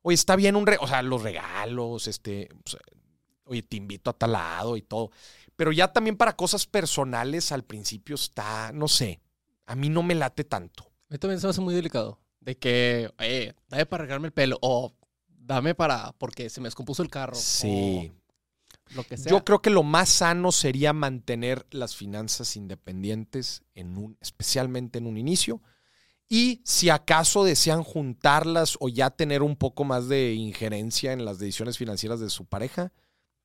Oye, está bien un... Re o sea, los regalos, este... oye, te invito a tal lado y todo. Pero ya también para cosas personales al principio está, no sé, a mí no me late tanto. A mí también se me hace muy delicado. De que, oye, dame para arreglarme el pelo. O dame para, porque se me descompuso el carro. Sí. o lo que sea. Yo creo que lo más sano sería mantener las finanzas independientes, en un, especialmente en un inicio. Y si acaso desean juntarlas o ya tener un poco más de injerencia en las decisiones financieras de su pareja,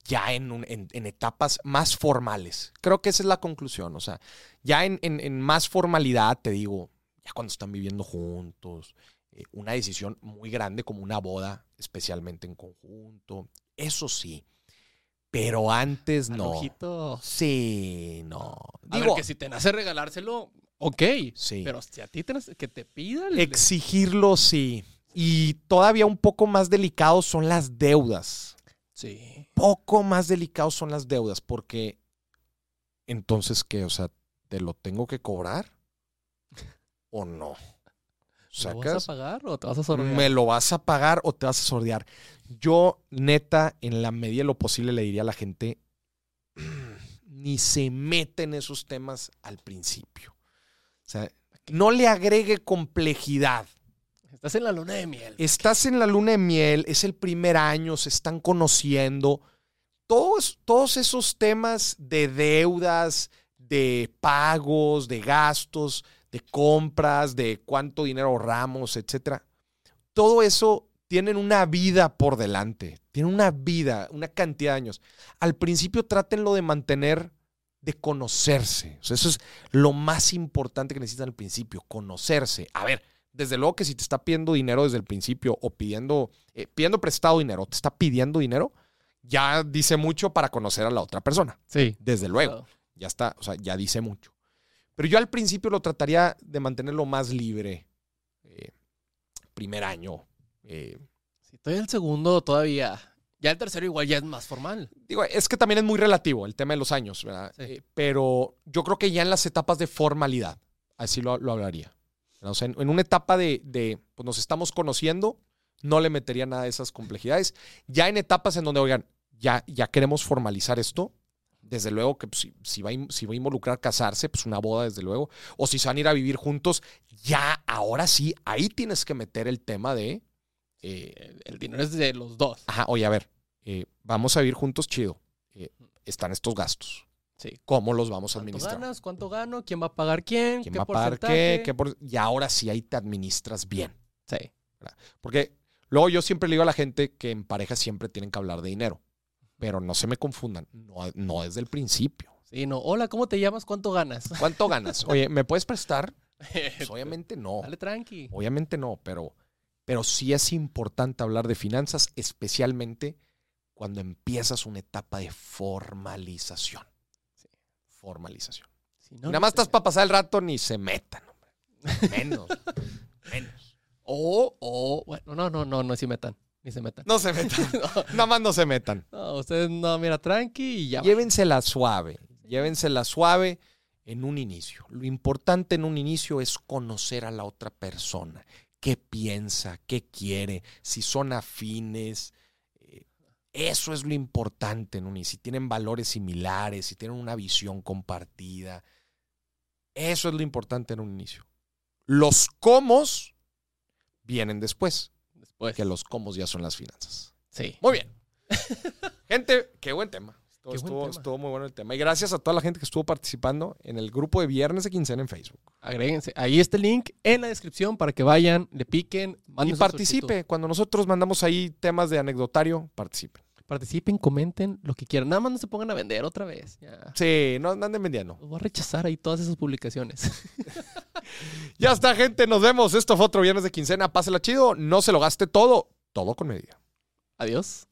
ya en, un- en- en etapas más formales. Creo que esa es la conclusión. O sea, ya en, en- más formalidad, te digo, ya cuando están viviendo juntos, eh, una decisión muy grande como una boda, especialmente en conjunto, eso sí. Pero antes no. Sí, no. A ver, Digo, que si te nace regalárselo, ok. sí. Pero si a ti te nace, que te pida el- Exigirlo, sí. Y todavía un poco más delicado son las deudas. Sí. Poco más delicados son las deudas, porque entonces, ¿qué? O sea, ¿te lo tengo que cobrar? ¿O no? ¿Lo vas a pagar o te vas a sordear? ¿Me lo vas a pagar o te vas a sordear? Yo, neta, en la medida de lo posible, le diría a la gente, ni se mete en esos temas al principio. O sea, no le agregue complejidad. Estás en la luna de miel. Estás en la luna de miel, es el primer año, se están conociendo. Todos, todos esos temas de deudas, de pagos, de gastos, de compras, de cuánto dinero ahorramos, etcétera. Todo eso tienen una vida por delante. Tienen una vida, una cantidad de años. Al principio trátenlo de mantener, de conocerse. Eso es lo más importante que necesitan al principio, conocerse. A ver, desde luego que si te está pidiendo dinero desde el principio o pidiendo, eh, pidiendo prestado dinero, te está pidiendo dinero, ya dice mucho para conocer a la otra persona. Sí. Desde luego, ya está, o sea, ya dice mucho. Pero yo al principio lo trataría de mantenerlo más libre. eh, primer año. eh, Si estoy el segundo todavía. Ya el tercero igual ya es más formal. digo, es que también es muy relativo el tema de los años, ¿verdad? Sí. Eh, pero yo creo que ya en las etapas de formalidad, así lo, lo hablaría. O sea, en, en una etapa de, de, pues nos estamos conociendo, no le metería nada de esas complejidades. Ya en etapas en donde, oigan, ya, ya queremos formalizar esto, desde luego que pues, si, si va si va a involucrar casarse, pues una boda, desde luego. O si se van a ir a vivir juntos, ya ahora sí, ahí tienes que meter el tema de, eh, El, el dinero es de los dos. ajá, oye, a ver, eh, vamos a vivir juntos, chido. Eh, están estos gastos. Sí. ¿Cómo los vamos a ¿Cuánto administrar? ganas? ¿Cuánto gano? ¿Quién va a pagar quién? ¿Quién ¿Qué va a pagar porcentaje? qué? ¿Qué por- Y ahora sí ahí te administras bien. Sí. Porque luego yo siempre le digo a la gente que en pareja siempre tienen que hablar de dinero. Pero no se me confundan, no, no desde el principio. Sí, no. Hola, ¿cómo te llamas? ¿Cuánto ganas? ¿Cuánto ganas? Oye, ¿me puedes prestar? Pues obviamente no. Dale tranqui. Obviamente no, pero, pero sí es importante hablar de finanzas, especialmente cuando empiezas una etapa de formalización. Formalización. Si no, Nada más estás para pasar el rato, ni se metan, hombre. Menos. menos. O, o, bueno, no, no, no, no se metan. Ni se metan. No se metan. Nada más no se metan. No, ustedes no, mira, tranqui y ya. Llévensela suave. Llévensela suave en un inicio. Lo importante en un inicio es conocer a la otra persona. ¿Qué piensa? ¿Qué quiere? Si son afines. Eso es lo importante en un inicio. Si tienen valores similares, si tienen una visión compartida. Eso es lo importante en un inicio. Los comos vienen después, Después. que los comos ya son las finanzas. Sí. Muy bien. gente, qué buen tema. Buen estuvo- muy bueno el tema. Y gracias a toda la gente que estuvo participando en el grupo de Viernes de Quincena en Facebook. Agréguense. Ahí está el link en la descripción para que vayan, le piquen, manden y participe. Cuando nosotros mandamos ahí temas de anecdotario, participe. solicitud. Participen, comenten lo que quieran. Nada más no se pongan a vender otra vez. Ya. Sí, no no anden vendiendo. Los voy a rechazar ahí todas esas publicaciones. Ya está, gente. Nos vemos. Esto fue otro Viernes de Quincena. Pásela chido. No se lo gaste todo. Todo con medida. Adiós.